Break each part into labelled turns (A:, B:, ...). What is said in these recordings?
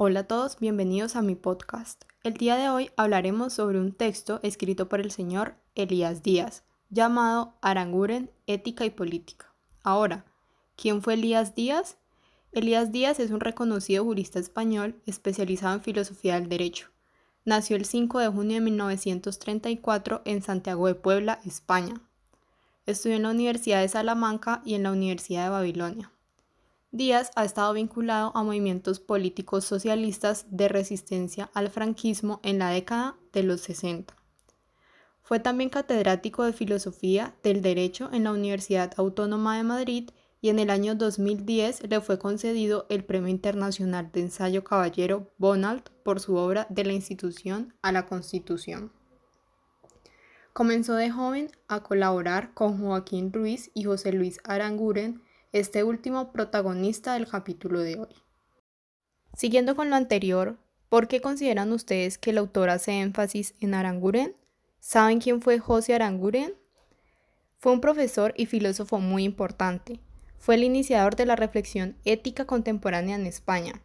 A: Hola a todos, bienvenidos a mi podcast. El día de hoy hablaremos sobre un texto escrito por el señor Elías Díaz, llamado Aranguren, Ética y Política. Ahora, ¿quién fue Elías Díaz? Elías Díaz es un reconocido jurista español especializado en filosofía del derecho. Nació el 5 de junio de 1934 en Santiago de Puebla, España. Estudió en la Universidad de Salamanca y en la Universidad de Babilonia. Díaz ha estado vinculado a movimientos políticos socialistas de resistencia al franquismo en la década de los 60. Fue también catedrático de Filosofía del Derecho en la Universidad Autónoma de Madrid y en el año 2010 le fue concedido el Premio Internacional de Ensayo Caballero Bonald por su obra De la institución a la Constitución. Comenzó de joven a colaborar con Joaquín Ruiz y José Luis Aranguren este último protagonista del capítulo de hoy. Siguiendo con lo anterior, ¿por qué consideran ustedes que el autor hace énfasis en Aranguren? ¿Saben quién fue José Aranguren? Fue un profesor y filósofo muy importante. Fue el iniciador de la reflexión ética contemporánea en España.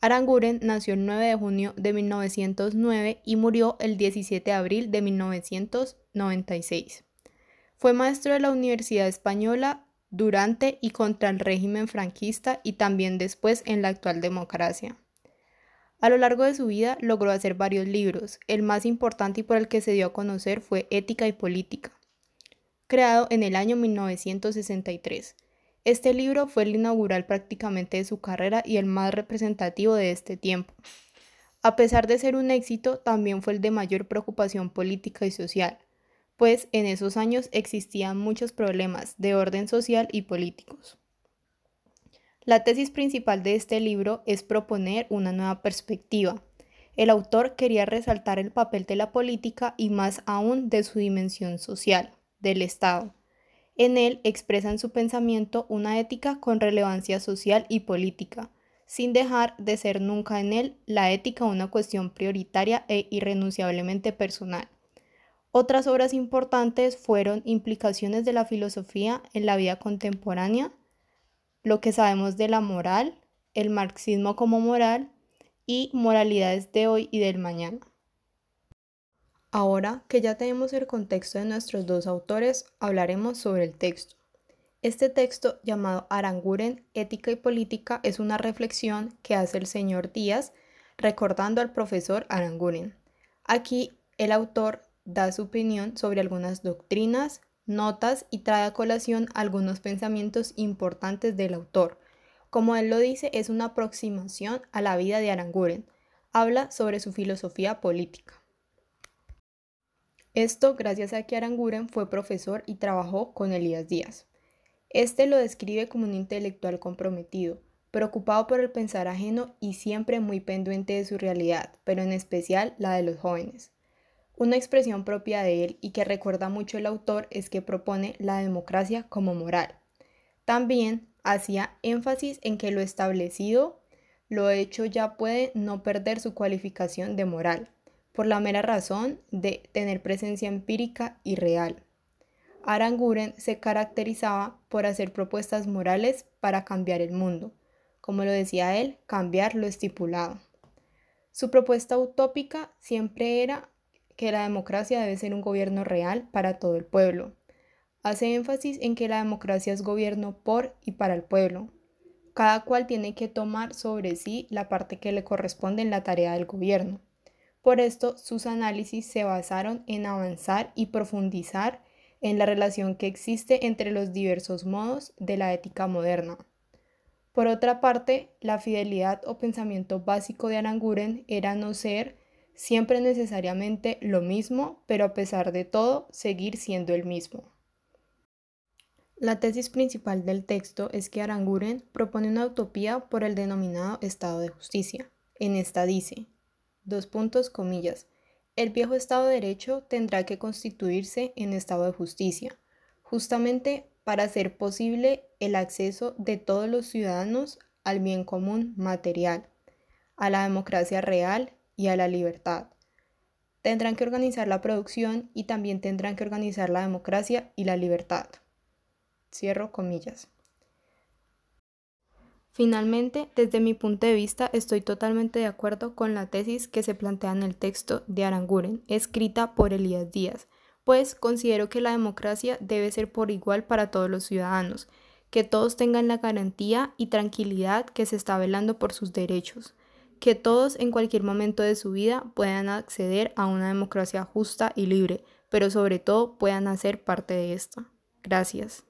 A: Aranguren nació el 9 de junio de 1909 y murió el 17 de abril de 1996. Fue maestro de la Universidad Española durante y contra el régimen franquista y también después en la actual democracia. A lo largo de su vida logró hacer varios libros, el más importante y por el que se dio a conocer fue Ética y Política, creado en el año 1963. Este libro fue el inaugural prácticamente de su carrera y el más representativo de este tiempo. A pesar de ser un éxito, también fue el de mayor preocupación política y social, pues en esos años existían muchos problemas de orden social y políticos. La tesis principal de este libro es proponer una nueva perspectiva. El autor quería resaltar el papel de la política y más aún de su dimensión social, del Estado. En él expresa en su pensamiento una ética con relevancia social y política, sin dejar de ser nunca en él la ética una cuestión prioritaria e irrenunciablemente personal. Otras obras importantes fueron Implicaciones de la filosofía en la vida contemporánea, Lo que sabemos de la moral, El marxismo como moral y Moralidades de hoy y del mañana. Ahora que ya tenemos el contexto de nuestros dos autores, hablaremos sobre el texto. Este texto, llamado Aranguren, Ética y Política, es una reflexión que hace el señor Díaz recordando al profesor Aranguren. Aquí el autor da su opinión sobre algunas doctrinas, notas y trae a colación algunos pensamientos importantes del autor. Como él lo dice, es una aproximación a la vida de Aranguren. Habla sobre su filosofía política. Esto gracias a que Aranguren fue profesor y trabajó con Elías Díaz. Este lo describe como un intelectual comprometido, preocupado por el pensar ajeno y siempre muy pendiente de su realidad, pero en especial la de los jóvenes. Una expresión propia de él y que recuerda mucho el autor es que propone la democracia como moral. También hacía énfasis en que lo establecido, lo hecho ya puede no perder su cualificación de moral, por la mera razón de tener presencia empírica y real. Aranguren se caracterizaba por hacer propuestas morales para cambiar el mundo, como lo decía él, cambiar lo estipulado. Su propuesta utópica siempre era que la democracia debe ser un gobierno real para todo el pueblo. Hace énfasis en que la democracia es gobierno por y para el pueblo. Cada cual tiene que tomar sobre sí la parte que le corresponde en la tarea del gobierno. Por esto, sus análisis se basaron en avanzar y profundizar en la relación que existe entre los diversos modos de la ética moderna. Por otra parte, la fidelidad o pensamiento básico de Aranguren era no ser siempre necesariamente lo mismo, pero a pesar de todo, seguir siendo el mismo. La tesis principal del texto es que Aranguren propone una utopía por el denominado Estado de Justicia. En esta dice, dos puntos comillas, el viejo Estado de Derecho tendrá que constituirse en Estado de Justicia, justamente para hacer posible el acceso de todos los ciudadanos al bien común material, a la democracia real y a la libertad. Tendrán que organizar la producción y también tendrán que organizar la democracia y la libertad. Cierro comillas. Finalmente, desde mi punto de vista, estoy totalmente de acuerdo con la tesis que se plantea en el texto de Aranguren, escrita por Elías Díaz, pues considero que la democracia debe ser por igual para todos los ciudadanos, que todos tengan la garantía y tranquilidad que se está velando por sus derechos, que todos en cualquier momento de su vida puedan acceder a una democracia justa y libre, pero sobre todo puedan hacer parte de esta. Gracias.